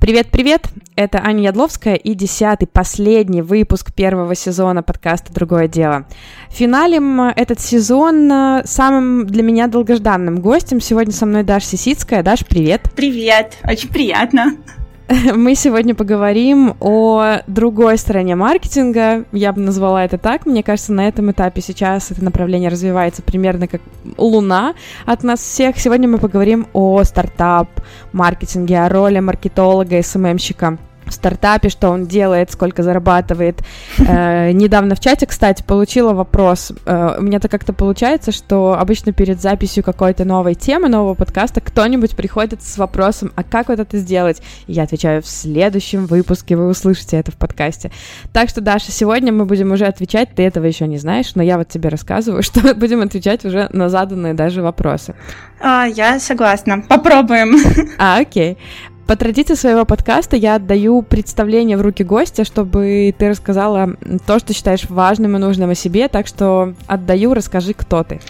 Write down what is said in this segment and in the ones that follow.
Привет-привет! Это Аня Ядловская и десятый, последний выпуск первого сезона подкаста «Другое дело». Финалем этот сезон э, самым для меня долгожданным гостем сегодня со мной Даша Сисицкая. Даш, привет! Привет! Очень приятно! Мы сегодня поговорим о другой стороне маркетинга. Я бы назвала это так. Мне кажется, на этом этапе сейчас это направление развивается примерно как луна от нас всех. Сегодня мы поговорим о стартап-маркетинге, о роли маркетолога, СММщика в стартапе, что он делает, сколько зарабатывает. Э, недавно в чате, кстати, получила вопрос. Э, у меня-то как-то получается, что обычно перед записью какой-то новой темы, нового подкаста, кто-нибудь приходит с вопросом, а как вот это сделать? И я отвечаю, в следующем выпуске вы услышите это в подкасте. Так что, Даша, сегодня мы будем уже отвечать, ты этого еще не знаешь, но я вот тебе рассказываю, что будем отвечать уже на заданные даже вопросы. А, я согласна. Попробуем. А, окей. По традиции своего подкаста я отдаю представление в руки гостя, чтобы ты рассказала то, что считаешь важным и нужным о себе, так что отдаю, расскажи, кто ты.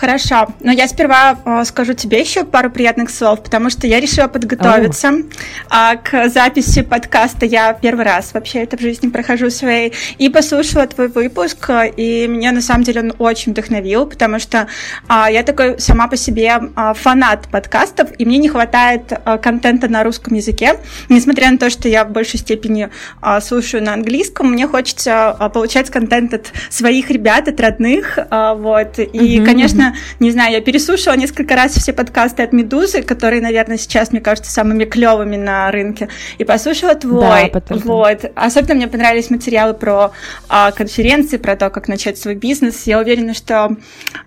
Хорошо, но я сперва э, скажу тебе еще пару приятных слов, потому что я решила подготовиться oh. к записи подкаста. Я первый раз вообще это в жизни прохожу своей и послушала твой выпуск, и меня на самом деле он очень вдохновил, потому что э, я такой сама по себе э, фанат подкастов, и мне не хватает э, контента на русском языке, несмотря на то, что я в большей степени э, слушаю на английском, мне хочется э, получать контент от своих ребят, от родных, э, вот, и, mm-hmm. конечно, не знаю, я переслушала несколько раз все подкасты от «Медузы», которые, наверное, сейчас, мне кажется, самыми клевыми на рынке, и послушала твой. Да, вот. Особенно мне понравились материалы про а, конференции, про то, как начать свой бизнес. Я уверена, что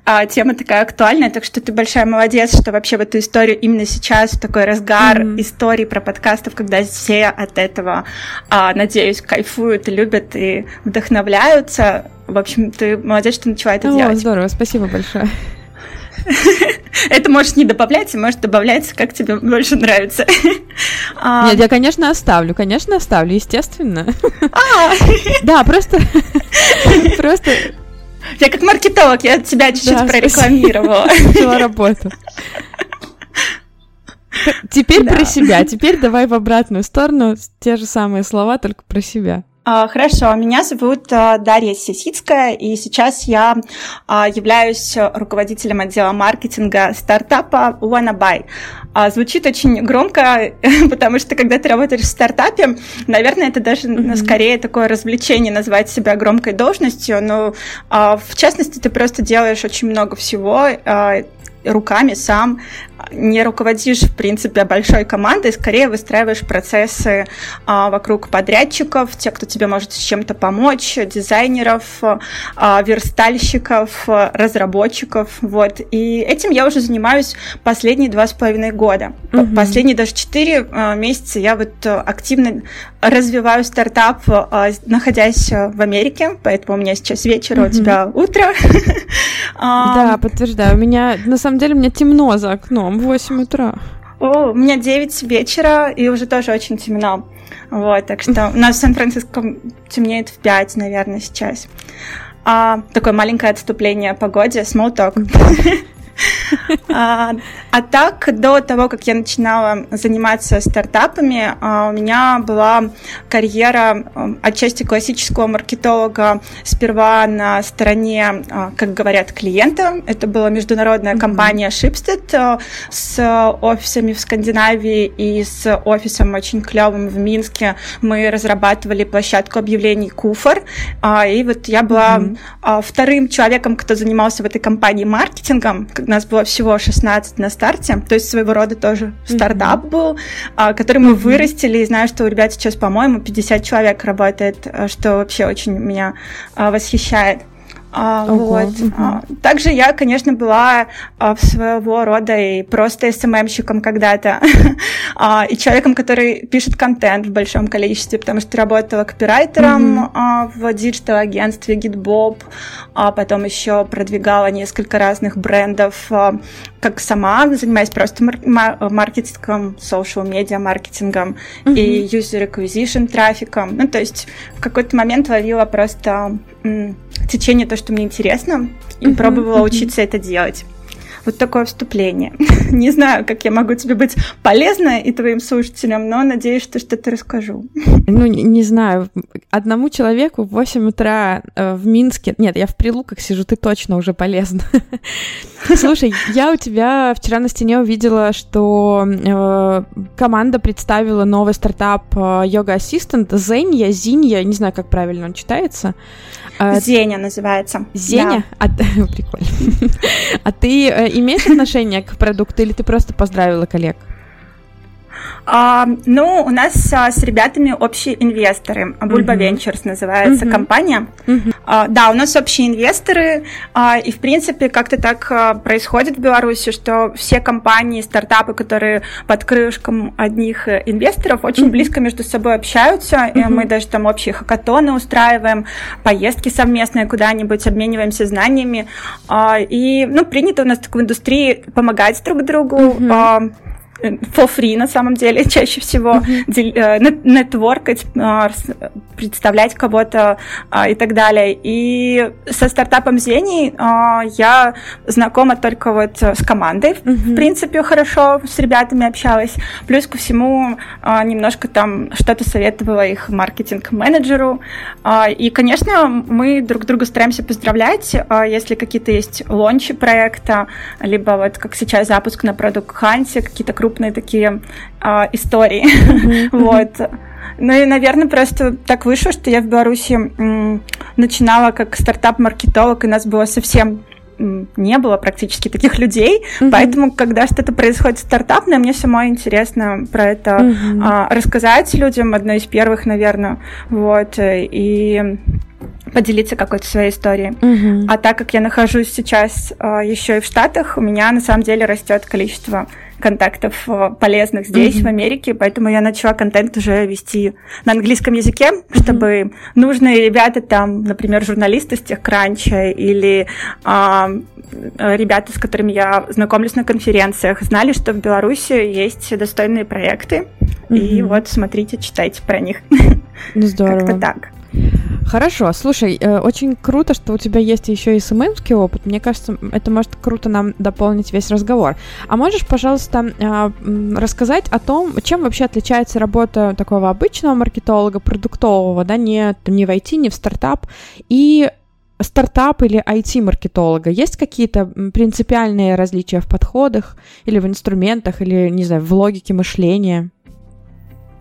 а, тема такая актуальная, так что ты большая молодец, что вообще в эту историю именно сейчас, в такой разгар mm-hmm. истории про подкастов, когда все от этого, а, надеюсь, кайфуют любят и вдохновляются. В общем, ты молодец, что начала это О, делать. Здорово, спасибо большое. Это может не добавляться, может добавляться, как тебе больше нравится. Нет, я, конечно, оставлю, конечно, оставлю, естественно. А. Да, просто... Просто... Я как маркетолог, я тебя чуть-чуть прорекламировала. Начала работу. Теперь про себя, теперь давай в обратную сторону те же самые слова, только про себя. А, хорошо, меня зовут а, Дарья Сисицкая, и сейчас я а, являюсь руководителем отдела маркетинга стартапа Wannabuy. Звучит очень громко, потому что когда ты работаешь в стартапе, наверное, это даже mm-hmm. скорее такое развлечение назвать себя громкой должностью, но в частности ты просто делаешь очень много всего, руками сам не руководишь, в принципе, большой командой, скорее выстраиваешь процессы а, вокруг подрядчиков, тех, кто тебе может с чем-то помочь, дизайнеров, а, верстальщиков, разработчиков, вот. И этим я уже занимаюсь последние два с половиной года. Угу. Последние даже четыре а, месяца я вот активно развиваю стартап, а, находясь в Америке, поэтому у меня сейчас вечер, угу. у тебя утро. Да, подтверждаю. У меня, на самом деле, у меня темно за окном в 8 утра. О, у меня 9 вечера, и уже тоже очень темно. Вот, так что у нас в Сан-Франциско темнеет в 5, наверное, сейчас. А, такое маленькое отступление о погоде, small. А, а так, до того, как я начинала заниматься стартапами, а, у меня была карьера а, отчасти классического маркетолога сперва на стороне, как говорят, клиента. Это была международная компания Shipstead с офисами в Скандинавии и с офисом очень клевым в Минске. Мы разрабатывали площадку объявлений Куфор. И вот я была вторым человеком, кто занимался в этой компании маркетингом, нас было всего 16 на старте, то есть своего рода тоже стартап mm-hmm. был, а, который мы mm-hmm. вырастили, и знаю, что у ребят сейчас, по-моему, 50 человек работает, а, что вообще очень меня а, восхищает. А, вот. А, также я, конечно, была а, своего рода и просто СММщиком когда-то, а, и человеком, который пишет контент в большом количестве, потому что работала копирайтером mm-hmm. в digital-агентстве GitBob, а потом еще продвигала несколько разных брендов, как сама, занимаясь просто мар- маркетингом, social медиа маркетингом mm-hmm. и user acquisition трафиком. Ну, то есть в какой-то момент ловила просто течение то, что мне интересно, и mm-hmm. пробовала mm-hmm. учиться это делать. Вот такое вступление. Не знаю, как я могу тебе быть полезна и твоим слушателям, но надеюсь, что что-то расскажу. Ну, не знаю. Одному человеку в 8 утра э, в Минске... Нет, я в Прилуках сижу, ты точно уже полезна. Слушай, я у тебя вчера на стене увидела, что э, команда представила новый стартап э, Yoga Assistant Зенья, Зинья, не знаю, как правильно он читается. Э, Зеня называется. Зеня? Да. А, прикольно. А ты имеешь отношение к продукту или ты просто поздравила коллег? А, ну, у нас а, с ребятами общие инвесторы. Uh-huh. Ventures называется компания. А, да, у нас общие инвесторы. И, в принципе, как-то так происходит в Беларуси, что все компании, стартапы, которые под крышком одних э, инвесторов, очень близко между собой общаются. И мы даже там общие хакатоны устраиваем, поездки совместные куда-нибудь, обмениваемся знаниями. И, ну, принято у нас так в индустрии помогать друг другу. А, for free на самом деле чаще всего, mm-hmm. нетворкать, а, представлять кого-то а, и так далее. И со стартапом Зени я знакома только вот с командой, mm-hmm. в принципе, хорошо с ребятами общалась. Плюс ко всему немножко там что-то советовала их маркетинг-менеджеру. И, конечно, мы друг друга стараемся поздравлять, если какие-то есть лончи проекта, либо вот как сейчас запуск на продукт Ханте, какие-то крупные такие а, истории. вот. Ну и, наверное, просто так вышло, что я в Беларуси м, начинала как стартап-маркетолог, и нас было совсем не было практически таких людей, mm-hmm. поэтому, когда что-то происходит стартапное, мне самой интересно про это mm-hmm. а, рассказать людям, одной из первых, наверное, вот, и поделиться какой-то своей историей. Mm-hmm. А так как я нахожусь сейчас а, еще и в Штатах, у меня на самом деле растет количество контактов э, полезных здесь, mm-hmm. в Америке, поэтому я начала контент уже вести на английском языке, чтобы нужные ребята там, например, журналисты с техкранча или а, ребята, с которыми я знакомлюсь на конференциях, знали, что в Беларуси есть достойные проекты, mm-hmm. и вот смотрите, читайте про них. Ну, здорово. Как-то так. Хорошо, слушай, э, очень круто, что у тебя есть еще и СММский опыт. Мне кажется, это может круто нам дополнить весь разговор. А можешь, пожалуйста, э, рассказать о том, чем вообще отличается работа такого обычного маркетолога, продуктового, да, не, не в IT, не в стартап, и стартап или IT-маркетолога? Есть какие-то принципиальные различия в подходах или в инструментах, или, не знаю, в логике мышления?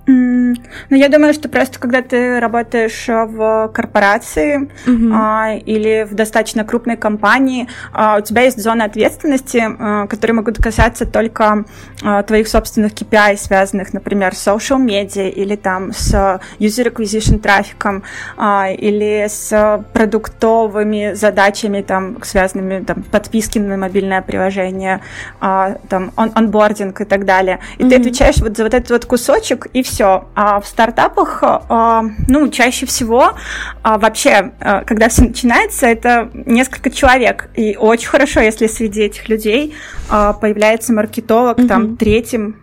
Ну, я думаю, что просто когда ты работаешь в корпорации mm-hmm. а, или в достаточно крупной компании, а, у тебя есть зона ответственности, а, которые могут касаться только а, твоих собственных KPI, связанных, например, с social media или там с user acquisition трафиком а, или с продуктовыми задачами, там, связанными там, подписки на мобильное приложение, а, там, он онбординг и так далее. И mm-hmm. ты отвечаешь вот за вот этот вот кусочек, и все все. А в стартапах, а, ну, чаще всего а, вообще, а, когда все начинается, это несколько человек. И очень хорошо, если среди этих людей появляется маркетолог, mm-hmm. там, третьим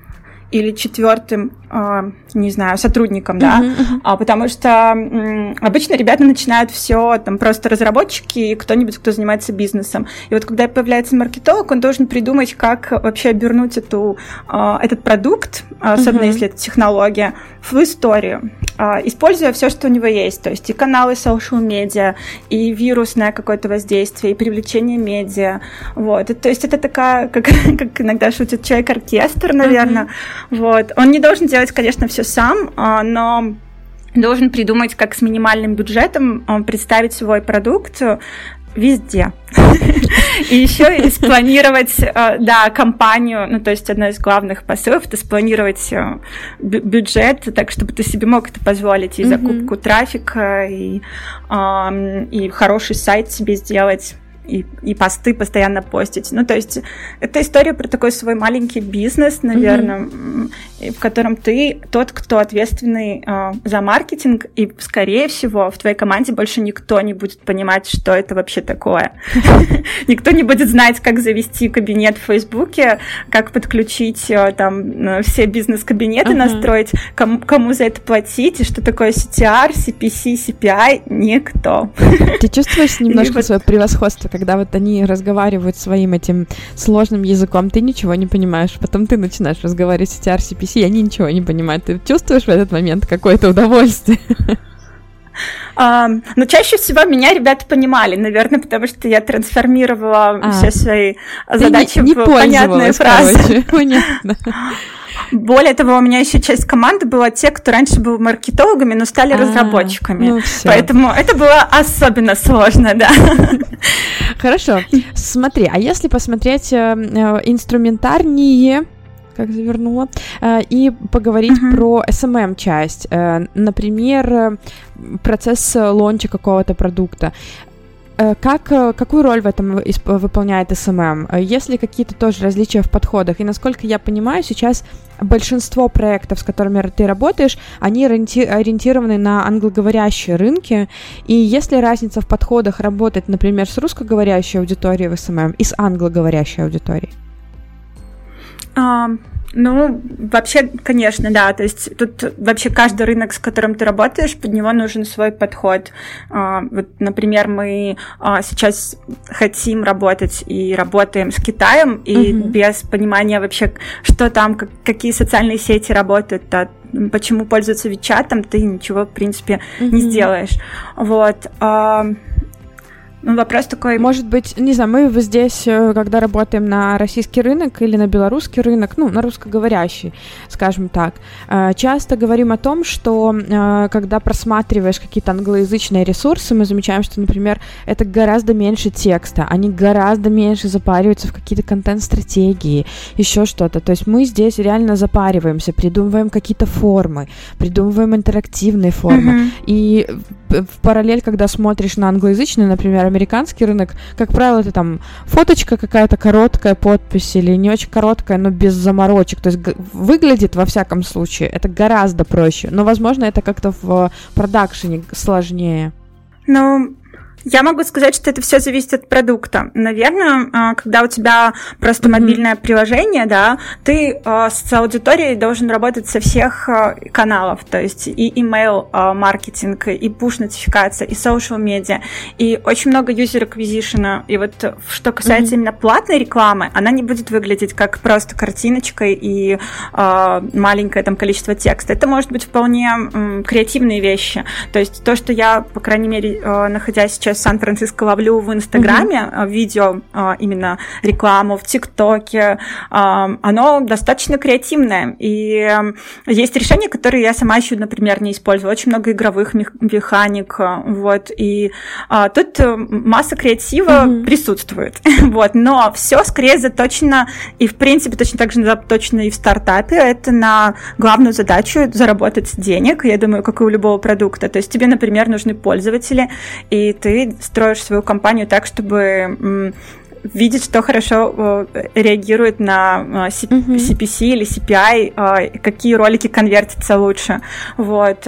или четвертым, э, не знаю, сотрудником, uh-huh, да, uh-huh. А, потому что обычно ребята начинают все, там просто разработчики и кто-нибудь, кто занимается бизнесом. И вот когда появляется маркетолог, он должен придумать, как вообще обернуть эту, э, этот продукт, особенно uh-huh. если это технология, в историю, используя все, что у него есть, то есть и каналы social медиа, и вирусное какое-то воздействие, и привлечение медиа, вот. И, то есть это такая, как, как иногда шутит человек-оркестр, наверное, uh-huh вот. Он не должен делать, конечно, все сам, а, но должен придумать, как с минимальным бюджетом а, представить свой продукт везде. И еще и спланировать, а, да, компанию, ну, то есть одна из главных посылов, это спланировать бюджет, так, чтобы ты себе мог это позволить, и закупку трафика, и, и хороший сайт себе сделать и, и посты постоянно постить. Ну, то есть это история про такой свой маленький бизнес, наверное. Mm-hmm. В котором ты тот, кто ответственный э, за маркетинг, и, скорее всего, в твоей команде больше никто не будет понимать, что это вообще такое. Никто не будет знать, как завести кабинет в Фейсбуке, как подключить э, там все бизнес-кабинеты, настроить, кому за это платить, и что такое CTR, CPC, CPI, никто. Ты чувствуешь немножко свое превосходство, когда вот они разговаривают своим этим сложным языком, ты ничего не понимаешь, потом ты начинаешь разговаривать CTR, CPC, они ничего не понимают. Ты чувствуешь в этот момент какое-то удовольствие? Um, но чаще всего меня ребята понимали, наверное, потому что я трансформировала а, все свои задачи не, не в понятные фразы. Понятно. Более того, у меня еще часть команды была те, кто раньше был маркетологами, но стали а, разработчиками. Ну, Поэтому это было особенно сложно, да. Хорошо. Смотри, а если посмотреть э, э инструментарнее как завернула, э, и поговорить uh-huh. про SMM часть, э, например, э, процесс лонча какого-то продукта. Как, какую роль в этом выполняет SMM? Есть ли какие-то тоже различия в подходах? И насколько я понимаю, сейчас большинство проектов, с которыми ты работаешь, они ориентированы на англоговорящие рынки. И есть ли разница в подходах работать, например, с русскоговорящей аудиторией в SMM и с англоговорящей аудиторией? Um, ну, вообще, конечно, да. То есть тут вообще каждый рынок, с которым ты работаешь, под него нужен свой подход. А, вот, например, мы а, сейчас хотим работать и работаем с Китаем, и угу. без понимания вообще, что там, какие социальные сети работают, почему пользуются Вичатом, ты ничего, в принципе, угу. не сделаешь. Вот. Ну, вопрос такой... Может быть, не знаю, мы здесь, э, когда работаем на российский рынок или на белорусский рынок, ну, на русскоговорящий, скажем так, э, часто говорим о том, что э, когда просматриваешь какие-то англоязычные ресурсы, мы замечаем, что, например, это гораздо меньше текста, они гораздо меньше запариваются в какие-то контент-стратегии, еще что-то. То есть мы здесь реально запариваемся, придумываем какие-то формы, придумываем интерактивные формы. Mm-hmm. И в параллель, когда смотришь на англоязычный, например, американский рынок, как правило, это там фоточка какая-то короткая, подпись или не очень короткая, но без заморочек. То есть выглядит, во всяком случае, это гораздо проще. Но, возможно, это как-то в продакшене сложнее. Ну, я могу сказать, что это все зависит от продукта. Наверное, а, когда у тебя просто mm-hmm. мобильное приложение, да, ты а, с аудиторией должен работать со всех а, каналов, то есть и email маркетинг, и push нотификация, и social media, и очень много user acquisition. И вот что касается mm-hmm. именно платной рекламы, она не будет выглядеть как просто картиночка и маленькое там количество текста. Это может быть вполне креативные вещи. То есть то, что я, по крайней мере, находясь сейчас сейчас Сан-Франциско ловлю в Инстаграме mm-hmm. видео, а, именно рекламу в ТикТоке, а, оно достаточно креативное. И есть решения, которые я сама еще, например, не использую. Очень много игровых механик. Вот. И тут э, масса креатива mm-hmm. присутствует. вот. Но все скорее заточено, и в принципе точно так же заточено и в стартапе. Это на главную задачу заработать денег, я думаю, как и у любого продукта. То есть тебе, например, нужны пользователи, и ты строишь свою компанию так, чтобы видеть, что хорошо э, реагирует на э, CPC или CPI, э, какие ролики конвертятся лучше. Вот.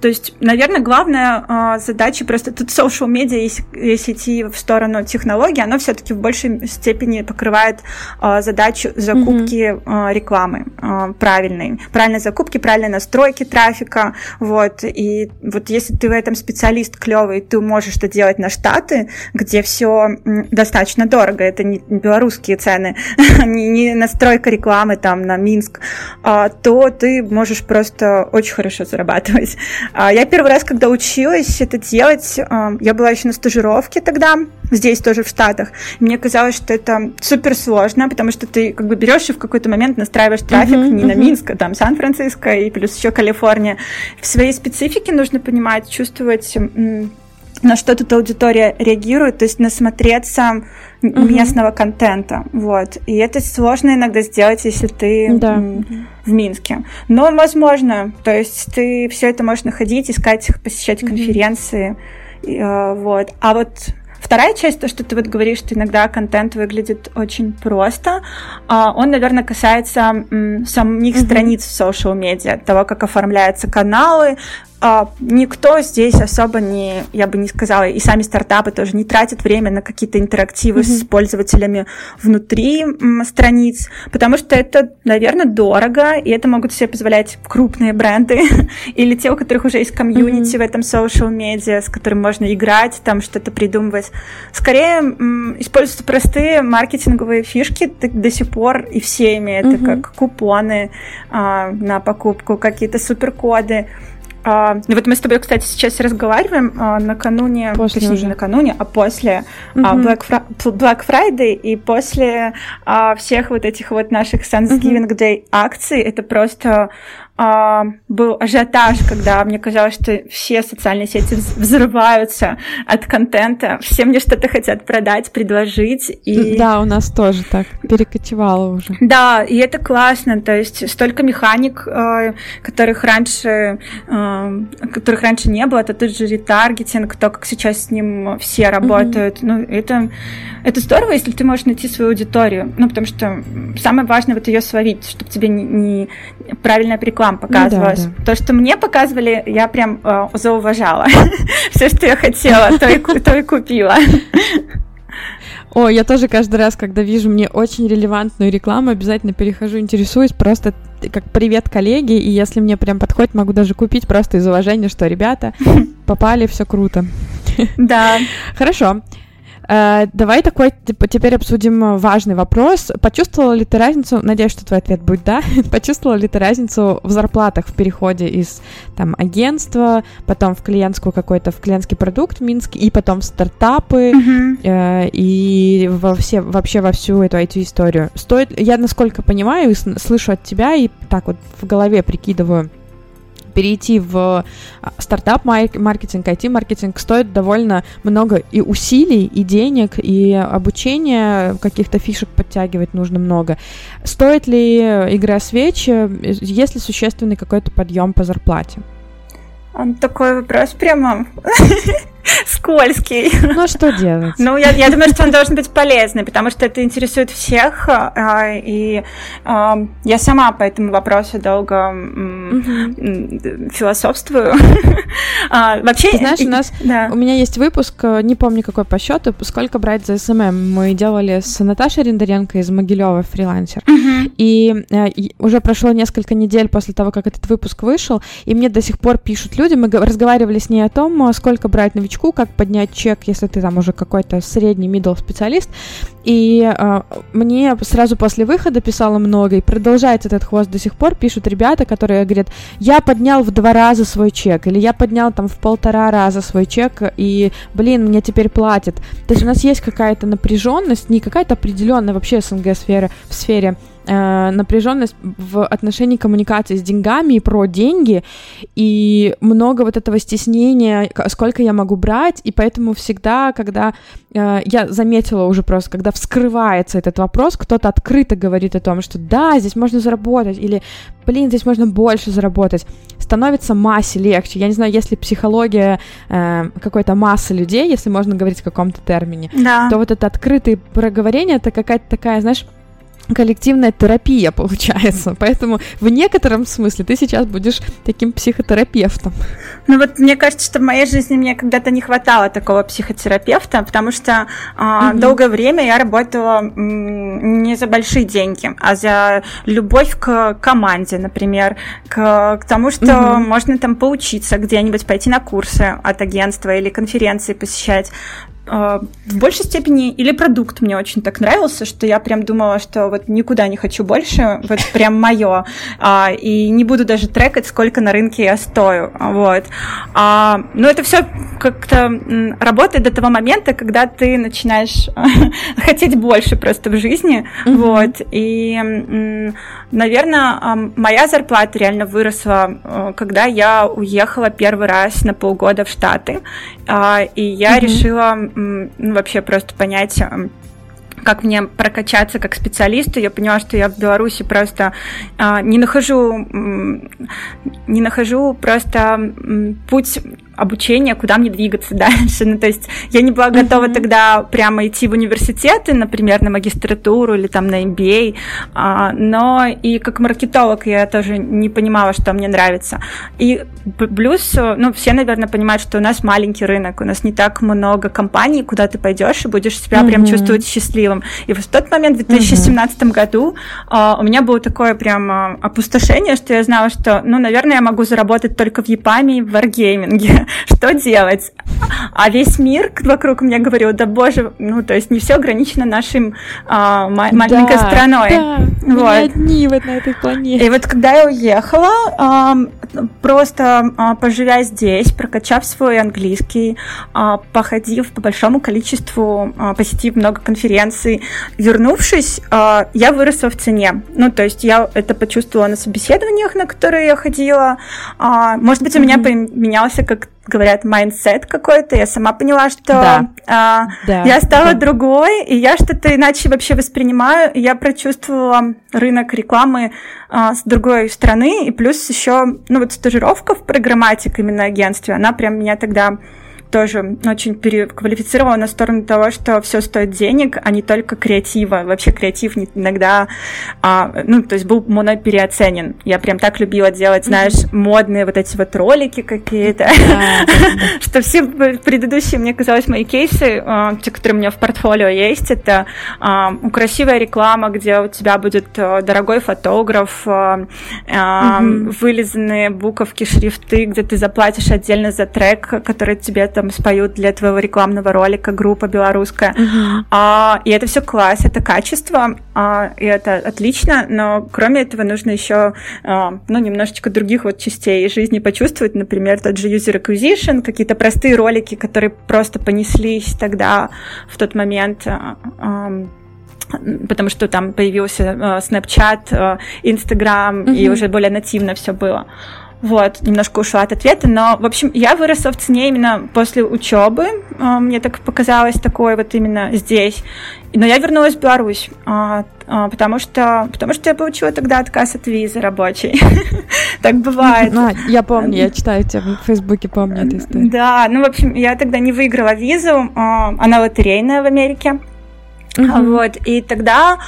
То есть, наверное, главная э, задача просто тут social media, если, если идти в сторону технологий, оно все-таки в большей степени покрывает э, задачу закупки mm-hmm. э, рекламы э, правильной, правильной закупки, правильной настройки трафика, вот. И вот если ты в этом специалист клевый, ты можешь это делать на штаты, где все достаточно дорого, это не белорусские цены, не, не настройка рекламы там на Минск, э, то ты можешь просто очень хорошо зарабатывать делать. А, я первый раз, когда училась это делать, а, я была еще на стажировке тогда, здесь тоже в Штатах. Мне казалось, что это супер сложно, потому что ты как бы берешь и в какой-то момент настраиваешь трафик uh-huh, не uh-huh. на Минск, а там Сан-Франциско и плюс еще Калифорния. В своей специфике нужно понимать, чувствовать на что тут аудитория реагирует, то есть насмотреться uh-huh. местного контента, вот. И это сложно иногда сделать, если ты да. в Минске. Но возможно, то есть ты все это можешь находить, искать, посещать uh-huh. конференции, э, вот. А вот вторая часть, то, что ты вот говоришь, что иногда контент выглядит очень просто, а, он, наверное, касается самих mm-hmm. страниц в social медиа, того, как оформляются каналы, никто здесь особо не, я бы не сказала, и сами стартапы тоже не тратят время на какие-то интерактивы mm-hmm. с пользователями внутри страниц, потому что это, наверное, дорого, и это могут себе позволять крупные бренды или те, у которых уже есть комьюнити mm-hmm. в этом social медиа, с которым можно играть, там что-то придумывать. Скорее используются простые маркетинговые фишки до сих пор, и все имеют, mm-hmm. как купоны а, на покупку, какие-то суперкоды. А, и вот мы с тобой, кстати, сейчас разговариваем а, накануне, после точнее, уже. не накануне, а после угу. а, Black, Fri- Black Friday и после а, всех вот этих вот наших Thanksgiving угу. Day акций. Это просто а, был ажиотаж, когда мне казалось, что все социальные сети взрываются от контента, все мне что-то хотят продать, предложить. И... Да, у нас тоже так перекочевало уже. Да, и это классно, то есть столько механик, э, которых раньше, э, которых раньше не было, это тот же ретаргетинг, то, как сейчас с ним все работают. Mm-hmm. Ну, это, это здорово, если ты можешь найти свою аудиторию, ну, потому что самое важное вот ее словить, чтобы тебе не, не правильная реклама реклам показывалось. Ну, да, да. То, что мне показывали, я прям э, зауважала. Все, что я хотела, то и, то и купила. О, я тоже каждый раз, когда вижу мне очень релевантную рекламу, обязательно перехожу, интересуюсь, просто как привет, коллеги, и если мне прям подходит, могу даже купить просто из уважения, что ребята попали, все круто. Да. Хорошо. Э, давай такой типа, теперь обсудим важный вопрос. Почувствовала ли ты разницу, надеюсь, что твой ответ будет да, почувствовала ли ты разницу в зарплатах в переходе из там агентства, потом в клиентскую какой-то, в клиентский продукт Минск, и потом в стартапы, uh-huh. э, и во все, вообще во всю эту IT-историю? Стоит, я насколько понимаю и слышу от тебя, и так вот в голове прикидываю, перейти в а, стартап-маркетинг, IT-маркетинг стоит довольно много и усилий, и денег, и обучения, каких-то фишек подтягивать нужно много. Стоит ли игра свечи, есть ли существенный какой-то подъем по зарплате? Такой вопрос прямо скользкий. Ну, а что делать? Ну, я, я думаю, что он должен быть полезный, потому что это интересует всех, а, и а, я сама по этому вопросу долго философствую. вообще... Ты знаешь, у нас... Да. У меня есть выпуск, э, не помню какой по счету, сколько брать за СММ. Мы делали с Наташей Рендеренко из Могилева, фрилансер. Угу. И, э, и уже прошло несколько недель после того, как этот выпуск вышел, и мне до сих пор пишут люди, мы разговаривали с ней о том, сколько брать новичков новичку, как поднять чек, если ты там уже какой-то средний middle специалист. И э, мне сразу после выхода писало много, и продолжается этот хвост до сих пор, пишут ребята, которые говорят, я поднял в два раза свой чек, или я поднял там в полтора раза свой чек, и, блин, мне теперь платят. То есть у нас есть какая-то напряженность, не какая-то определенная вообще СНГ сфера, в сфере э, напряженность в отношении коммуникации с деньгами и про деньги, и много вот этого стеснения, сколько я могу брать, и поэтому всегда, когда э, я заметила уже просто, когда вскрывается этот вопрос, кто-то открыто говорит о том, что да, здесь можно заработать, или блин, здесь можно больше заработать, становится массе легче. Я не знаю, если психология э, какой-то массы людей, если можно говорить в каком-то термине, да. то вот это открытое проговорение, это какая-то такая, знаешь, коллективная терапия получается. Поэтому в некотором смысле ты сейчас будешь таким психотерапевтом. Ну вот мне кажется, что в моей жизни мне когда-то не хватало такого психотерапевта, потому что а, угу. долгое время я работала м, не за большие деньги, а за любовь к команде, например, к, к тому, что угу. можно там поучиться где-нибудь, пойти на курсы от агентства или конференции посещать. А, в большей степени или продукт мне очень так нравился, что я прям думала, что вот никуда не хочу больше, вот прям мое, а, и не буду даже трекать, сколько на рынке я стою, вот. А, но это все как-то работает до того момента, когда ты начинаешь хотеть больше просто в жизни, mm-hmm. вот, и, наверное, моя зарплата реально выросла, когда я уехала первый раз на полгода в Штаты, и я mm-hmm. решила ну, вообще просто понять, как мне прокачаться как специалисту. Я поняла, что я в Беларуси просто э, не нахожу, не нахожу просто путь обучение, куда мне двигаться дальше. Ну, то есть я не была готова mm-hmm. тогда прямо идти в университеты, например, на магистратуру или там на MBA, а, но и как маркетолог я тоже не понимала, что мне нравится. И плюс, ну, все, наверное, понимают, что у нас маленький рынок, у нас не так много компаний, куда ты пойдешь и будешь себя mm-hmm. прям чувствовать счастливым. И в тот момент, в 2017 mm-hmm. году, а, у меня было такое прям а, опустошение, что я знала, что, ну, наверное, я могу заработать только в Япаме и в варгейминге. что делать? А весь мир вокруг меня говорил, да боже, ну, то есть не все ограничено нашим а, маленькой да, страной. Да, вот. одни вот на этой планете. И вот когда я уехала, а, просто а, поживя здесь, прокачав свой английский, а, походив по большому количеству, а, посетив много конференций, вернувшись, а, я выросла в цене. Ну, то есть я это почувствовала на собеседованиях, на которые я ходила. А, может быть, у mm-hmm. меня поменялся как говорят, mindset какой-то, я сама поняла, что да. А, да, я стала да. другой, и я что-то иначе вообще воспринимаю, и я прочувствовала рынок рекламы а, с другой стороны, и плюс еще, ну вот стажировка в programmatic именно агентстве, она прям меня тогда тоже очень переквалифицировала на сторону того, что все стоит денег, а не только креатива. Вообще креатив иногда, а, ну, то есть был мной переоценен. Я прям так любила делать, знаешь, модные вот эти вот ролики какие-то, что все предыдущие, мне казалось, мои кейсы, а, те, которые у меня в портфолио есть, это а, красивая реклама, где у тебя будет а, дорогой фотограф, вылизанные буковки, шрифты, где ты заплатишь отдельно за трек, который тебе там там споют для твоего рекламного ролика группа белорусская. Uh-huh. А, и это все класс, это качество, а, и это отлично, но кроме этого нужно еще а, ну, немножечко других вот частей жизни почувствовать, например, тот же user acquisition, какие-то простые ролики, которые просто понеслись тогда, в тот момент. А, а, потому что там появился uh, Snapchat, uh, Instagram, uh-huh. и уже более нативно все было. Вот, немножко ушла от ответа, но, в общем, я выросла в цене именно после учебы. А, мне так показалось такое вот именно здесь. Но я вернулась в Беларусь, а, а, потому что, потому что я получила тогда отказ от визы рабочей. Так бывает. Я помню, я читаю тебя в Фейсбуке, помню эту историю. Да, ну, в общем, я тогда не выиграла визу, она лотерейная в Америке. Вот, и тогда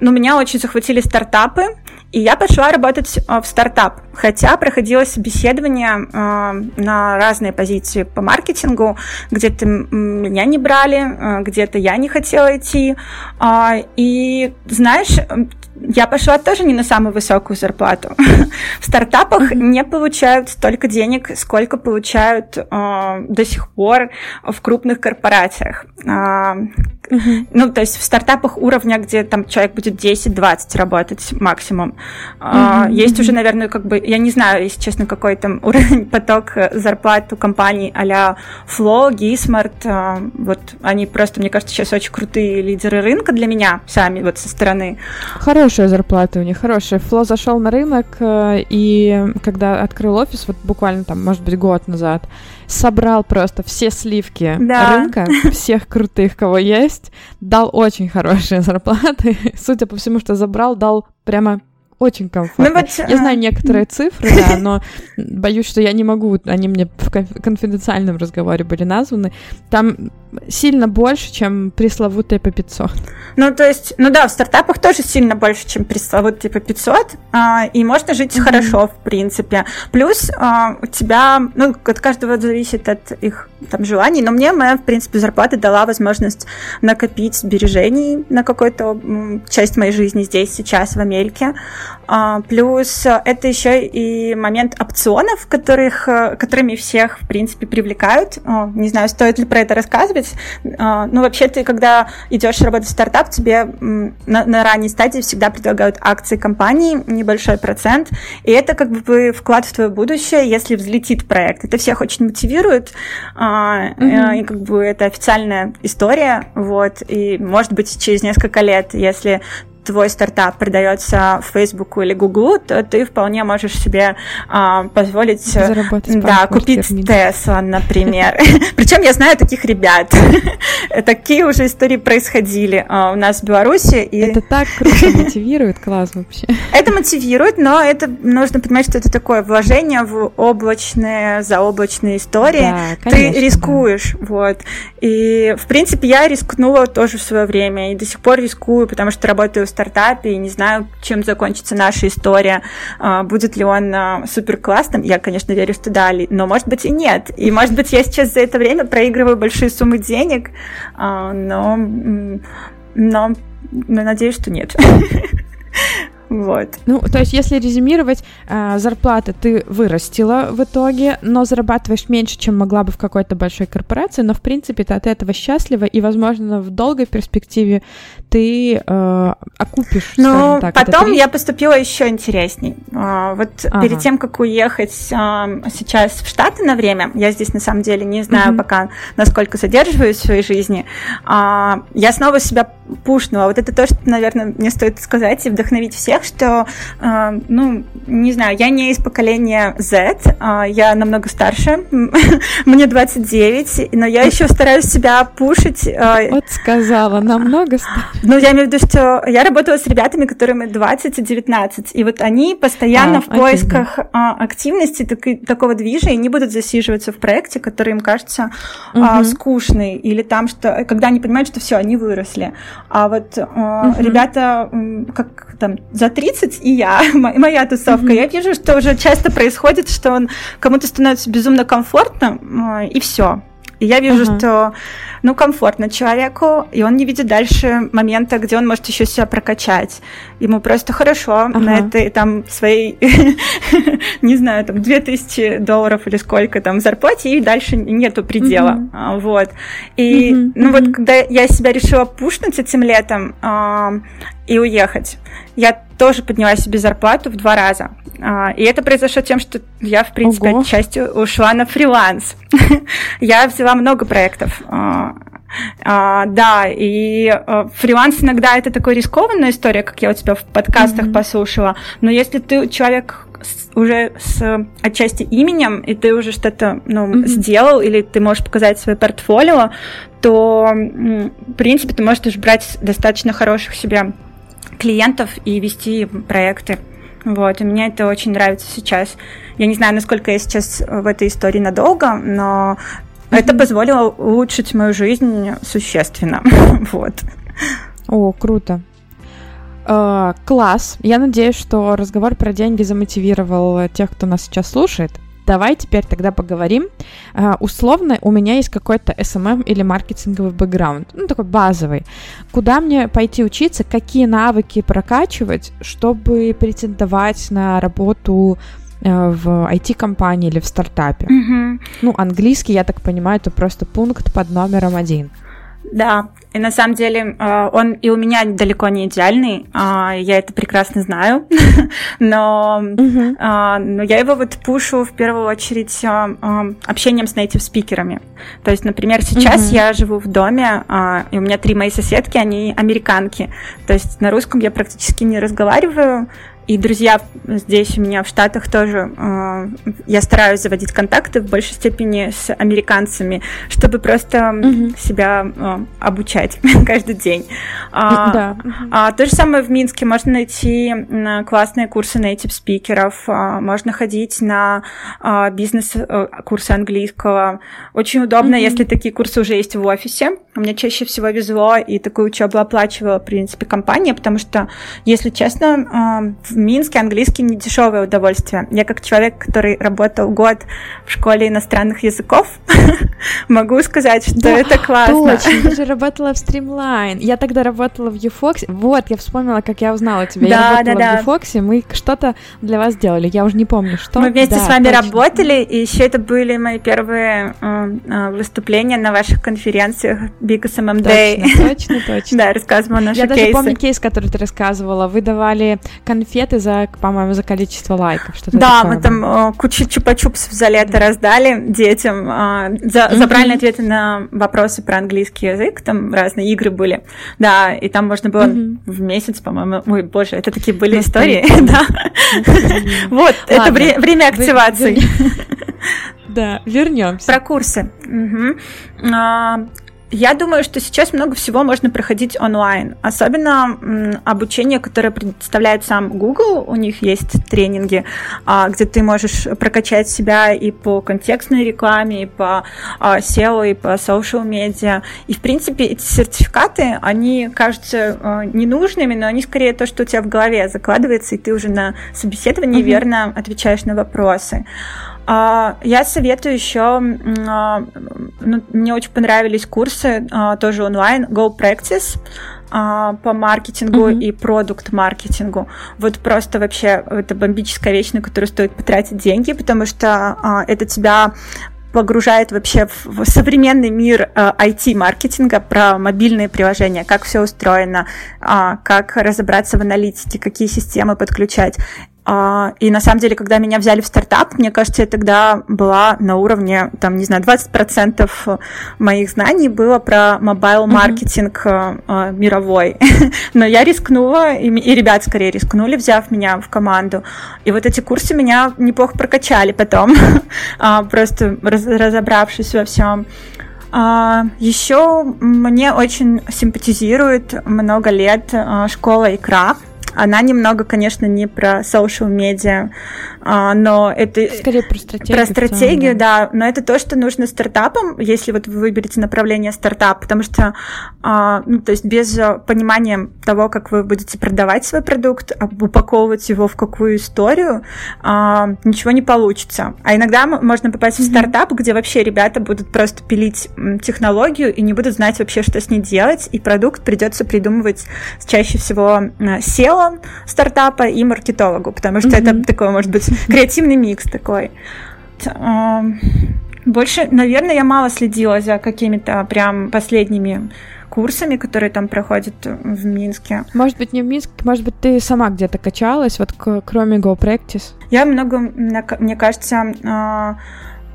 ну, меня очень захватили стартапы, и я пошла работать э, в стартап, хотя проходило собеседование э, на разные позиции по маркетингу, где-то меня не брали, э, где-то я не хотела идти. А, и знаешь, я пошла тоже не на самую высокую зарплату. В стартапах не получают столько денег, сколько получают э, до сих пор в крупных корпорациях. Э, Ну, то есть в стартапах уровня, где там человек будет 10-20 работать максимум. Uh-huh. Есть уже, наверное, как бы, я не знаю, если честно, какой там уровень, поток зарплат у компаний а-ля Flow, Gismart. Вот они просто, мне кажется, сейчас очень крутые лидеры рынка для меня сами, вот со стороны. Хорошая зарплата у них, хорошая. Flow зашел на рынок, э, и когда открыл офис, вот буквально там, может быть, год назад, собрал просто все сливки да. рынка, всех крутых, кого есть, дал очень хорошие зарплаты. Судя по всему, что забрал, дал прямо очень комфортно. Ну, вот, я знаю некоторые цифры, да, но боюсь, что я не могу, они мне в конфиденциальном разговоре были названы. Там сильно больше, чем пресловутые по 500. Ну, то есть, ну да, в стартапах тоже сильно больше, чем пресловутые по 500, а, и можно жить mm-hmm. хорошо, в принципе. Плюс а, у тебя, ну, от каждого зависит от их там желаний, но мне моя, в принципе, зарплата дала возможность накопить сбережений на какую-то часть моей жизни здесь, сейчас, в Америке. А, плюс это еще и момент опционов, которых, которыми всех, в принципе, привлекают. О, не знаю, стоит ли про это рассказывать. А, ну, вообще, ты, когда идешь работать в стартап, тебе на, на ранней стадии всегда предлагают акции компании, небольшой процент, и это как бы вклад в твое будущее, если взлетит проект. Это всех очень мотивирует, mm-hmm. и как бы это официальная история, вот, и может быть через несколько лет, если твой стартап продается в Facebook или Google, то ты вполне можешь себе а, позволить Заработать да, купить Tesla, например. Причем я знаю таких ребят. Такие уже истории происходили а, у нас в Беларуси. Это так круто мотивирует, класс вообще. Это мотивирует, но это нужно понимать, что это такое вложение в облачные, заоблачные истории. Ты рискуешь, вот. И, в принципе, я рискнула тоже в свое время, и до сих пор рискую, потому что работаю в стартапе, и не знаю, чем закончится наша история. А, будет ли он а, супер классным? Я, конечно, верю, что да, но, может быть, и нет. И, может быть, я сейчас за это время проигрываю большие суммы денег, а, но, но, но надеюсь, что нет. Вот. Ну, то есть, если резюмировать, э, зарплаты ты вырастила в итоге, но зарабатываешь меньше, чем могла бы в какой-то большой корпорации, но, в принципе, ты от этого счастлива, и, возможно, в долгой перспективе ты э, окупишь, Ну, так, потом я поступила еще интересней. Э, вот ага. перед тем, как уехать э, сейчас в Штаты на время, я здесь, на самом деле, не знаю mm-hmm. пока, насколько задерживаюсь в своей жизни, э, я снова себя пушнула. Вот это то, что, наверное, мне стоит сказать и вдохновить всех, так что, э, ну, не знаю, я не из поколения Z, э, я намного старше, мне 29, но я еще стараюсь себя пушить. Э, вот сказала, намного старше. Ну, я имею в виду, что я работала с ребятами, которым 20 и 19, и вот они постоянно а, в поисках окей, активности, так, такого движа, и не будут засиживаться в проекте, который им кажется угу. скучный, или там, что, когда они понимают, что все, они выросли. А вот угу. ребята, как там, за 30 и я, моя тусовка, mm-hmm. я вижу, что уже часто происходит, что он кому-то становится безумно комфортно, и все. И я вижу, uh-huh. что, ну, комфортно человеку, и он не видит дальше момента, где он может еще себя прокачать. Ему просто хорошо uh-huh. на этой, там, своей, не знаю, там, 2000 долларов или сколько там зарплате, и дальше нету предела. Uh-huh. Вот. И, uh-huh. ну, вот, когда я себя решила пушнуть этим летом э, и уехать, я тоже подняла себе зарплату в два раза. А, и это произошло тем, что я, в принципе, Ого. отчасти ушла на фриланс. я взяла много проектов. А, а, да, и а, фриланс иногда это такая рискованная история, как я у тебя в подкастах mm-hmm. послушала. Но если ты человек с, уже с отчасти именем, и ты уже что-то ну, mm-hmm. сделал, или ты можешь показать свое портфолио, то, в принципе, ты можешь брать достаточно хороших себе клиентов и вести проекты. Вот, и мне это очень нравится сейчас. Я не знаю, насколько я сейчас в этой истории надолго, но mm-hmm. это позволило улучшить мою жизнь существенно. вот. О, круто. Uh, класс. Я надеюсь, что разговор про деньги замотивировал тех, кто нас сейчас слушает. Давай теперь тогда поговорим. Uh, условно, у меня есть какой-то SMM или маркетинговый бэкграунд, ну, такой базовый. Куда мне пойти учиться, какие навыки прокачивать, чтобы претендовать на работу uh, в IT-компании или в стартапе? Mm-hmm. Ну, английский, я так понимаю, это просто пункт под номером один. Да, и на самом деле э, он и у меня далеко не идеальный, а, я это прекрасно знаю, но, uh но я его вот пушу в первую очередь общением с native спикерами. То есть, например, сейчас uh я живу в доме, и у меня три мои соседки, они американки. То есть на русском я практически не разговариваю, и друзья здесь у меня в Штатах тоже, э, я стараюсь заводить контакты в большей степени с американцами, чтобы просто угу. себя э, обучать каждый день. А, да. А, то же самое в Минске. Можно найти классные курсы native спикеров, а, можно ходить на а, бизнес-курсы э, английского. Очень удобно, угу. если такие курсы уже есть в офисе. Меня чаще всего везло, и такую учебу оплачивала, в принципе, компания, потому что, если честно, в Минске английский не дешевое удовольствие. Я как человек, который работал год в школе иностранных языков, могу сказать, что да, это классно. Точно, ты же работала в Streamline. Я тогда работала в Ufox. Вот, я вспомнила, как я узнала тебя. Да, я работала да, да. в Ufox, мы что-то для вас делали. Я уже не помню, что. Мы вместе да, с вами точно. работали, и еще это были мои первые э, выступления на ваших конференциях Big SMM Day. Точно, точно, точно. да, рассказывала наши Я кейсы. даже помню кейс, который ты рассказывала. Вы давали конфеты конфеты за, по-моему, за количество лайков. Что-то да, такое мы там э, кучу чупа-чупсов за лето раздали детям э, за, за правильные ответы на вопросы про английский язык. Там разные игры были. Да, и там можно было в месяц, по-моему. Ой, боже, это такие были истории. Да. Вот, это время активации. Да, вернемся. Про курсы. Я думаю, что сейчас много всего можно проходить онлайн. Особенно обучение, которое предоставляет сам Google. У них есть тренинги, а, где ты можешь прокачать себя и по контекстной рекламе, и по а, SEO, и по social media. И, в принципе, эти сертификаты, они кажутся а, ненужными, но они скорее то, что у тебя в голове закладывается, и ты уже на собеседовании mm-hmm. верно отвечаешь на вопросы. А, я советую еще, а, ну, мне очень понравились курсы, а, тоже онлайн, Go Practice по маркетингу mm-hmm. и продукт-маркетингу. Вот просто вообще это бомбическая вещь, на которую стоит потратить деньги, потому что это тебя погружает вообще в современный мир IT-маркетинга про мобильные приложения, как все устроено, как разобраться в аналитике, какие системы подключать. А, и на самом деле, когда меня взяли в стартап, мне кажется, я тогда была на уровне, там, не знаю, 20% моих знаний было про мобайл-маркетинг mm-hmm. мировой. Но я рискнула, и, и ребят скорее рискнули, взяв меня в команду. И вот эти курсы меня неплохо прокачали потом, а, просто раз, разобравшись во всем. А, еще мне очень симпатизирует много лет школа икра она немного, конечно, не про social media, а, но это... Скорее про стратегию. Про стратегию, да. да, но это то, что нужно стартапам, если вот вы выберете направление стартап, потому что, а, ну, то есть без понимания того, как вы будете продавать свой продукт, упаковывать его в какую историю, а, ничего не получится. А иногда можно попасть mm-hmm. в стартап, где вообще ребята будут просто пилить технологию и не будут знать вообще, что с ней делать, и продукт придется придумывать чаще всего SEO, SEO стартапа и маркетологу, потому что mm-hmm. это такой, может быть, креативный микс такой. Больше, наверное, я мало следила за какими-то прям последними курсами, которые там проходят в Минске. Может быть, не в Минске, может быть, ты сама где-то качалась, вот кроме Go Practice? Я много, мне кажется, а,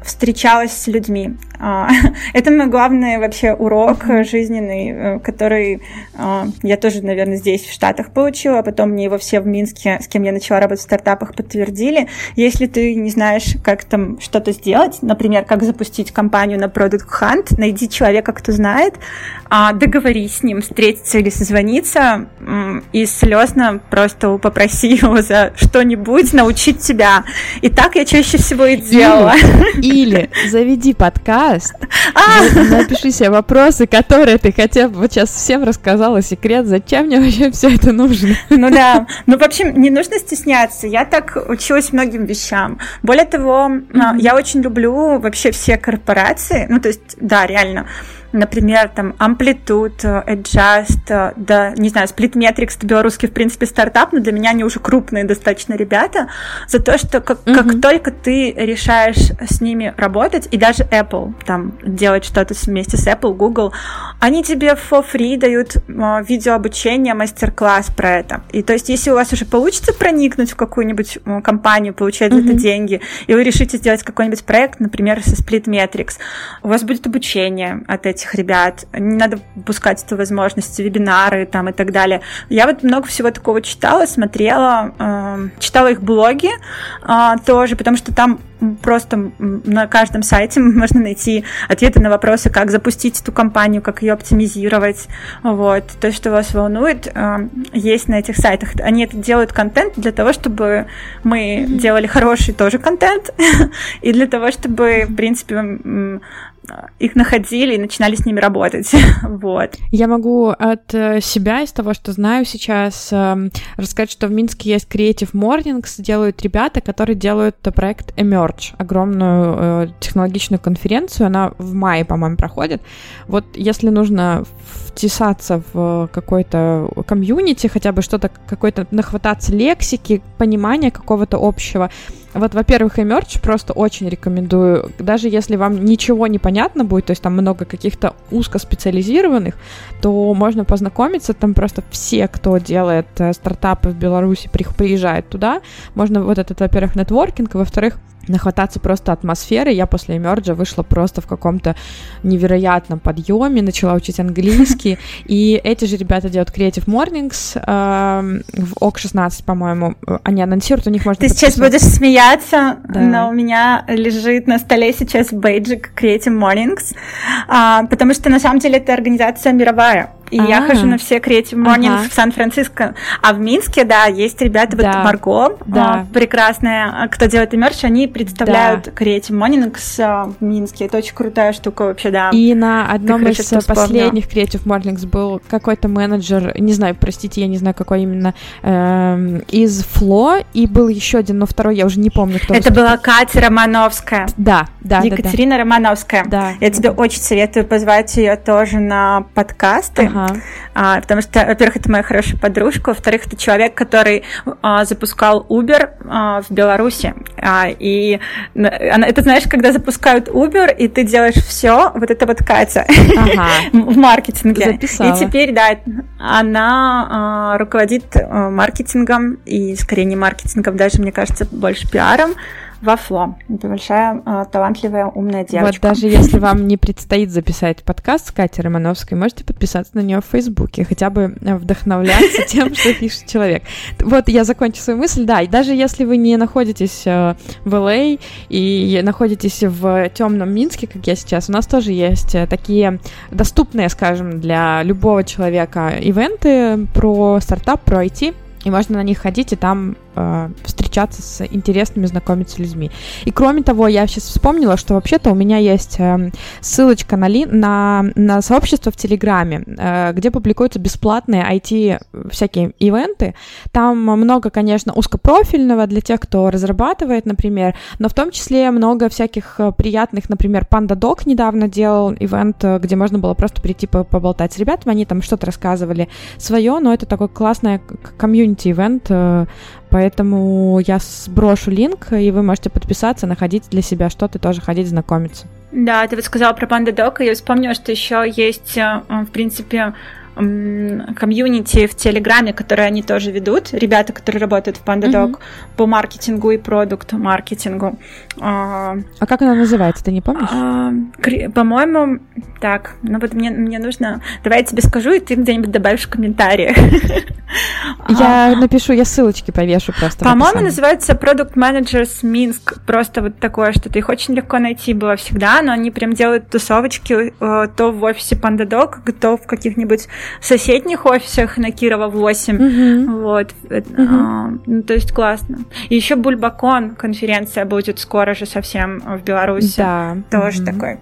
встречалась с людьми. А, это мой главный вообще урок жизненный, э, который а, я тоже, наверное, здесь, в Штатах получила, а потом мне его все в Минске, с кем я начала работать в стартапах, подтвердили. Если ты не знаешь, как там что-то сделать, например, как запустить компанию на Product Hunt, найди человека, кто знает, договорись с ним, встретиться или созвониться, и слезно просто попроси его за что-нибудь научить тебя. И так я чаще всего и делала. Или заведи подкаст, а! напиши себе вопросы, которые ты хотя бы вот сейчас всем рассказала секрет, зачем мне вообще все это нужно. Ну да, ну вообще не нужно стесняться. Я так училась многим вещам. Более того, mm-hmm. я очень люблю вообще все корпорации. Ну то есть, да, реально например, там, Amplitude, Adjust, да, не знаю, Splitmetrics, это белорусский, в принципе, стартап, но для меня они уже крупные достаточно ребята, за то, что как, mm-hmm. как только ты решаешь с ними работать, и даже Apple, там, делать что-то вместе с Apple, Google, они тебе for free дают э, видеообучение, мастер-класс про это. И то есть, если у вас уже получится проникнуть в какую-нибудь э, компанию, получать mm-hmm. за это деньги, и вы решите сделать какой-нибудь проект, например, со Splitmetrics, у вас будет обучение от этих этих ребят, не надо пускать эту возможность, вебинары там и так далее. Я вот много всего такого читала, смотрела, э, читала их блоги э, тоже, потому что там просто на каждом сайте можно найти ответы на вопросы, как запустить эту компанию, как ее оптимизировать. Вот. То, что вас волнует, э, есть на этих сайтах. Они это делают контент для того, чтобы мы делали хороший тоже контент, и для того, чтобы, в принципе, их находили и начинали с ними работать. вот. Я могу от э, себя, из того, что знаю сейчас, эм, рассказать, что в Минске есть Creative Mornings, делают ребята, которые делают проект Emerge, огромную э, технологичную конференцию, она в мае, по-моему, проходит. Вот если нужно втесаться в какой-то комьюнити, хотя бы что-то, какой-то нахвататься лексики, понимания какого-то общего, Вот, во-первых, Emerge просто очень рекомендую. Даже если вам ничего не понятно будет, то есть там много каких-то узкоспециализированных, то можно познакомиться. Там просто все, кто делает э, стартапы в Беларуси, приезжают туда. Можно вот этот, во-первых, нетворкинг, во-вторых, нахвататься просто атмосферы. Я после Эмерджа вышла просто в каком-то невероятном подъеме, начала учить английский. И эти же ребята делают Creative Mornings э, в ОК-16, по-моему. Они анонсируют, у них можно... Ты сейчас будешь смеяться, да. но у меня лежит на столе сейчас бейджик Creative Mornings, а, потому что на самом деле это организация мировая. И А-а-а. я хожу на все Creative Mornings ага. в Сан-Франциско. А в Минске, да, есть ребята, да. вот Марго, да. А, прекрасная, кто делает мерч, они представляют да. Creative Mornings а, в Минске. Это очень крутая штука вообще, да. И на одном из последних Creative Mornings был какой-то менеджер, не знаю, простите, я не знаю, какой именно, э, из Фло, и был еще один, но второй я уже не помню, кто. Это была Катя Романовская. Да, да, Екатерина да, да. Романовская. Да. Я тебе очень советую позвать ее тоже на подкасты. Ага Ага. А, потому что, во-первых, это моя хорошая подружка, во-вторых, это человек, который а, запускал Uber а, в Беларуси. А, и она, это знаешь, когда запускают Uber, и ты делаешь все, вот это вот Катя ага. в маркетинге. Записала. И теперь, да, она а, руководит а, маркетингом, и скорее не маркетингом, даже, мне кажется, больше пиаром во Фло. Это большая, э, талантливая, умная девочка. Вот даже если вам не предстоит записать подкаст с Катей Романовской, можете подписаться на нее в Фейсбуке, хотя бы вдохновляться тем, что пишет человек. Вот я закончу свою мысль. Да, и даже если вы не находитесь э, в LA и находитесь в темном Минске, как я сейчас, у нас тоже есть э, такие доступные, скажем, для любого человека ивенты про стартап, про IT, и можно на них ходить и там э, встречаться с интересными, знакомиться с людьми. И кроме того, я сейчас вспомнила, что вообще-то у меня есть э, ссылочка на, ли, на, на сообщество в Телеграме, э, где публикуются бесплатные IT всякие ивенты. Там много, конечно, узкопрофильного для тех, кто разрабатывает, например, но в том числе много всяких э, приятных, например, PandaDoc недавно делал ивент, э, где можно было просто прийти поболтать с ребятами, они там что-то рассказывали свое, но это такой классный community-event, э, Поэтому я сброшу link, и вы можете подписаться, находить для себя что-то, тоже ходить знакомиться. Да, ты вот сказала про PandaDoc, и я вспомнила, что еще есть, э, в принципе, community в Телеграме, которые они тоже ведут, ребята, которые работают в PandaDoc mm-hmm. по маркетингу и product-маркетингу. А, а как она называется, ты не помнишь? А, по-моему, так, ну вот мне, мне нужно... Давай я тебе скажу, и ты где-нибудь добавишь в комментариях. Я напишу, я ссылочки повешу просто. По-моему, называется Product Managers Минск. Просто вот такое что-то. Их очень легко найти было всегда, но они прям делают тусовочки э, то в офисе PandaDoc, то в каких-нибудь соседних офисах на Кирова 8. Угу. Вот. Угу. А, ну, то есть классно. И еще Бульбакон конференция будет скоро же совсем в Беларуси. Да. Тоже угу. такой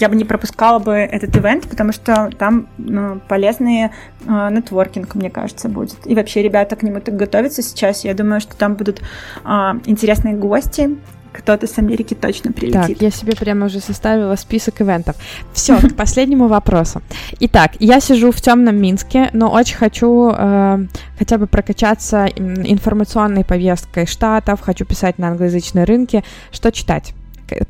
я бы не пропускала бы этот ивент, потому что там ну, полезный э, нетворкинг, мне кажется, будет. И вообще ребята к нему так готовятся сейчас. Я думаю, что там будут э, интересные гости, кто-то с Америки точно прилетит. Так, я себе прямо уже составила список ивентов. Все, к последнему вопросу. Итак, я сижу в темном Минске, но очень хочу э, хотя бы прокачаться информационной повесткой штатов, хочу писать на англоязычной рынке. Что читать?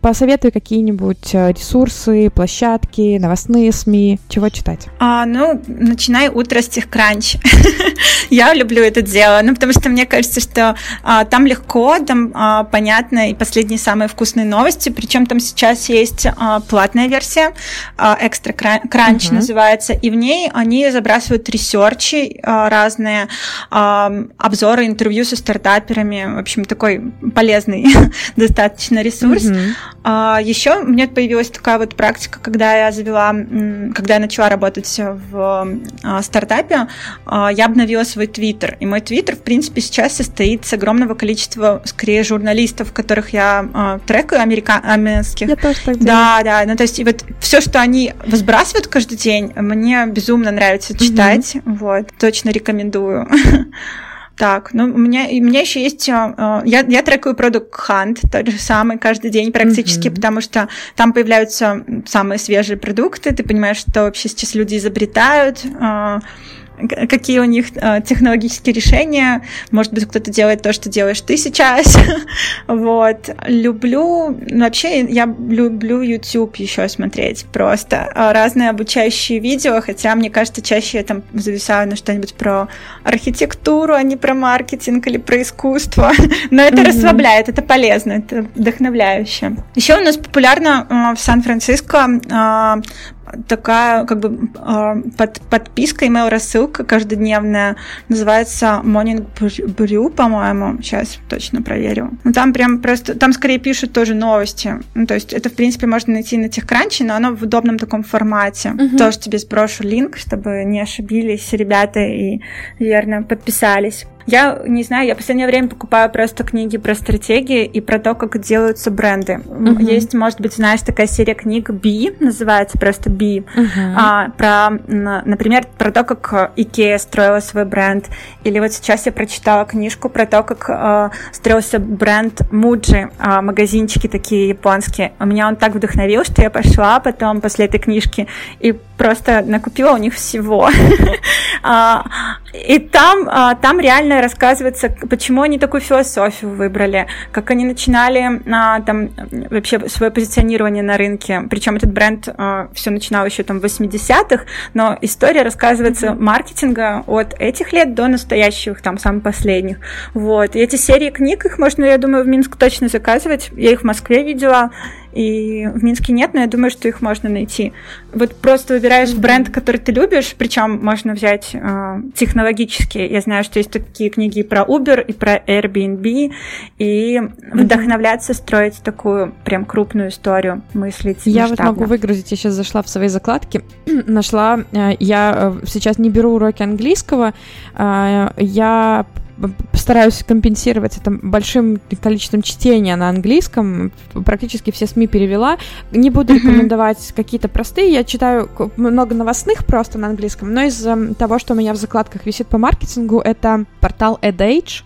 Посоветуй какие-нибудь э, ресурсы, площадки, новостные СМИ, чего читать? А, ну, начинай утро с TechCrunch. Я люблю это дело, ну, потому что мне кажется, что а, там легко, там а, понятно и последние самые вкусные новости, причем там сейчас есть а, платная версия, а, Extra Crunch uh-huh. называется, и в ней они забрасывают ресерчи а, разные, а, обзоры, интервью со стартаперами, в общем, такой полезный достаточно ресурс. Uh-huh. А, еще у меня появилась такая вот практика, когда я завела, когда я начала работать в а, стартапе, а, я обновила свой твиттер. И мой твиттер, в принципе, сейчас состоит с огромного количества, скорее, журналистов, которых я а, трекаю, америка... американских. Я тоже так делаю. Да, да. Ну, то есть, и вот все, что они возбрасывают каждый день, мне безумно нравится читать. Угу. Вот, точно рекомендую. Так, ну у меня, у меня еще есть, uh, я, я трекаю Product Hunt, тот же самый каждый день практически, mm-hmm. потому что там появляются самые свежие продукты, ты понимаешь, что вообще сейчас люди изобретают, uh, какие у них технологические решения. Может быть, кто-то делает то, что делаешь ты сейчас. вот. Люблю, вообще я люблю YouTube еще смотреть просто. Разные обучающие видео, хотя мне кажется, чаще я там зависаю на что-нибудь про архитектуру, а не про маркетинг или про искусство. Но это mm-hmm. расслабляет, это полезно, это вдохновляюще. Еще у нас популярно э, в Сан-Франциско такая как бы а, под, подписка, email рассылка каждодневная, называется Morning Brew, по-моему, сейчас точно проверю. Ну, там прям просто, там скорее пишут тоже новости. Ну, то есть это, в принципе, можно найти на TechCrunch, но оно в удобном таком формате. Uh-huh. Тоже тебе сброшу линк, чтобы не ошибились ребята и верно подписались. Я не знаю, я в последнее время покупаю просто книги про стратегии и про то, как делаются бренды. Uh-huh. Есть, может быть, знаешь, такая серия книг B, называется просто B, uh-huh. а, про, например, про то, как Икея строила свой бренд. Или вот сейчас я прочитала книжку про то, как а, строился бренд Муджи, а, магазинчики такие японские. У меня он так вдохновил, что я пошла потом после этой книжки и просто накупила у них всего. А, и там, а, там реально рассказывается, почему они такую философию выбрали, как они начинали а, там вообще свое позиционирование на рынке. Причем этот бренд все начинал еще там в 80-х, но история рассказывается маркетинга от этих лет до настоящих, там, самых последних. Вот. И эти серии книг, их можно, я думаю, в Минск точно заказывать. Я их в Москве видела, и в Минске нет, но я думаю, что их можно найти. Вот просто выбираешь бренд, который ты любишь, причем можно взять э, технологические. Я знаю, что есть такие книги про Uber и про Airbnb, и вдохновляться, строить такую прям крупную историю, мыслить Я вот могу выгрузить, я сейчас зашла в свои закладки, нашла, э, я э, сейчас не беру уроки английского, э, я стараюсь компенсировать это большим количеством чтения на английском. Практически все СМИ перевела. Не буду рекомендовать какие-то простые. Я читаю много новостных просто на английском, но из-за того, что у меня в закладках висит по маркетингу, это портал EdAge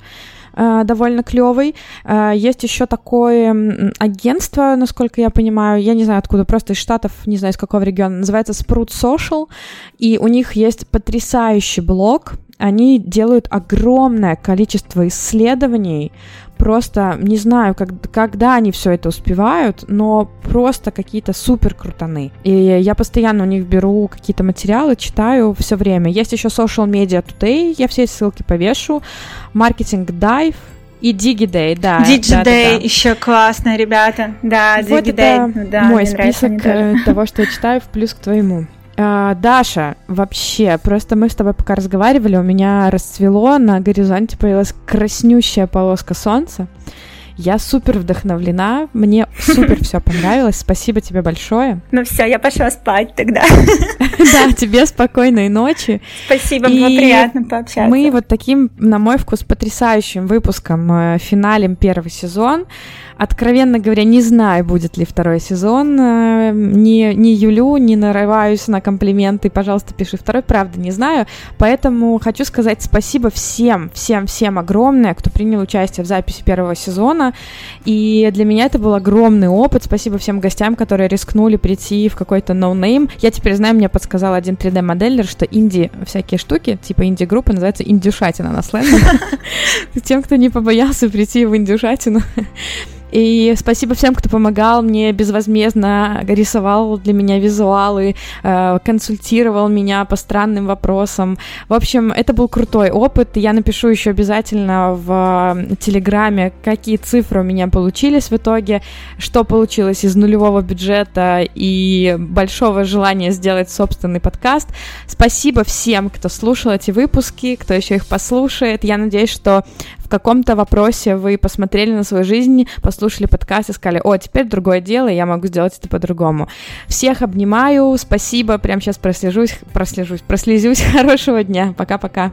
э, довольно клевый. Э, есть еще такое агентство, насколько я понимаю, я не знаю откуда, просто из Штатов, не знаю из какого региона, называется Sprout Social, и у них есть потрясающий блог, они делают огромное количество исследований, просто не знаю, как, когда они все это успевают, но просто какие-то супер крутаны. И я постоянно у них беру какие-то материалы, читаю все время. Есть еще Social Media Today, я все ссылки повешу, Marketing Dive, и DigiDay, да. DigiDay да, да, да. еще классно, ребята. Да, вот DigiDay. Это да, мой список э, того, что я читаю, в плюс к твоему. А, Даша, вообще, просто мы с тобой пока разговаривали, у меня расцвело, на горизонте появилась краснющая полоска солнца. Я супер вдохновлена, мне супер все понравилось, спасибо тебе большое. Ну все, я пошла спать тогда. Да, тебе спокойной ночи. Спасибо, было приятно пообщаться. Мы вот таким, на мой вкус, потрясающим выпуском э, финалем первый сезон. Откровенно говоря, не знаю, будет ли второй сезон. Э, не, не юлю, не нарываюсь на комплименты. Пожалуйста, пиши второй. Правда, не знаю. Поэтому хочу сказать спасибо всем, всем, всем огромное, кто принял участие в записи первого сезона. И для меня это был огромный опыт. Спасибо всем гостям, которые рискнули прийти в какой-то no-name. Я теперь знаю, мне подсказал один 3D-моделер, что инди всякие штуки, типа инди-группы, называется индюшатина на сленге. Тем, кто не побоялся прийти в индюшатину. И спасибо всем, кто помогал мне безвозмездно, рисовал для меня визуалы, э, консультировал меня по странным вопросам. В общем, это был крутой опыт. Я напишу еще обязательно в Телеграме, какие цифры у меня получились в итоге, что получилось из нулевого бюджета и большого желания сделать собственный подкаст. Спасибо всем, кто слушал эти выпуски, кто еще их послушает. Я надеюсь, что в каком-то вопросе вы посмотрели на свою жизнь, послушали подкаст и сказали, о, теперь другое дело, я могу сделать это по-другому. Всех обнимаю, спасибо, прямо сейчас прослежусь, прослежусь, прослезюсь, хорошего дня, пока-пока.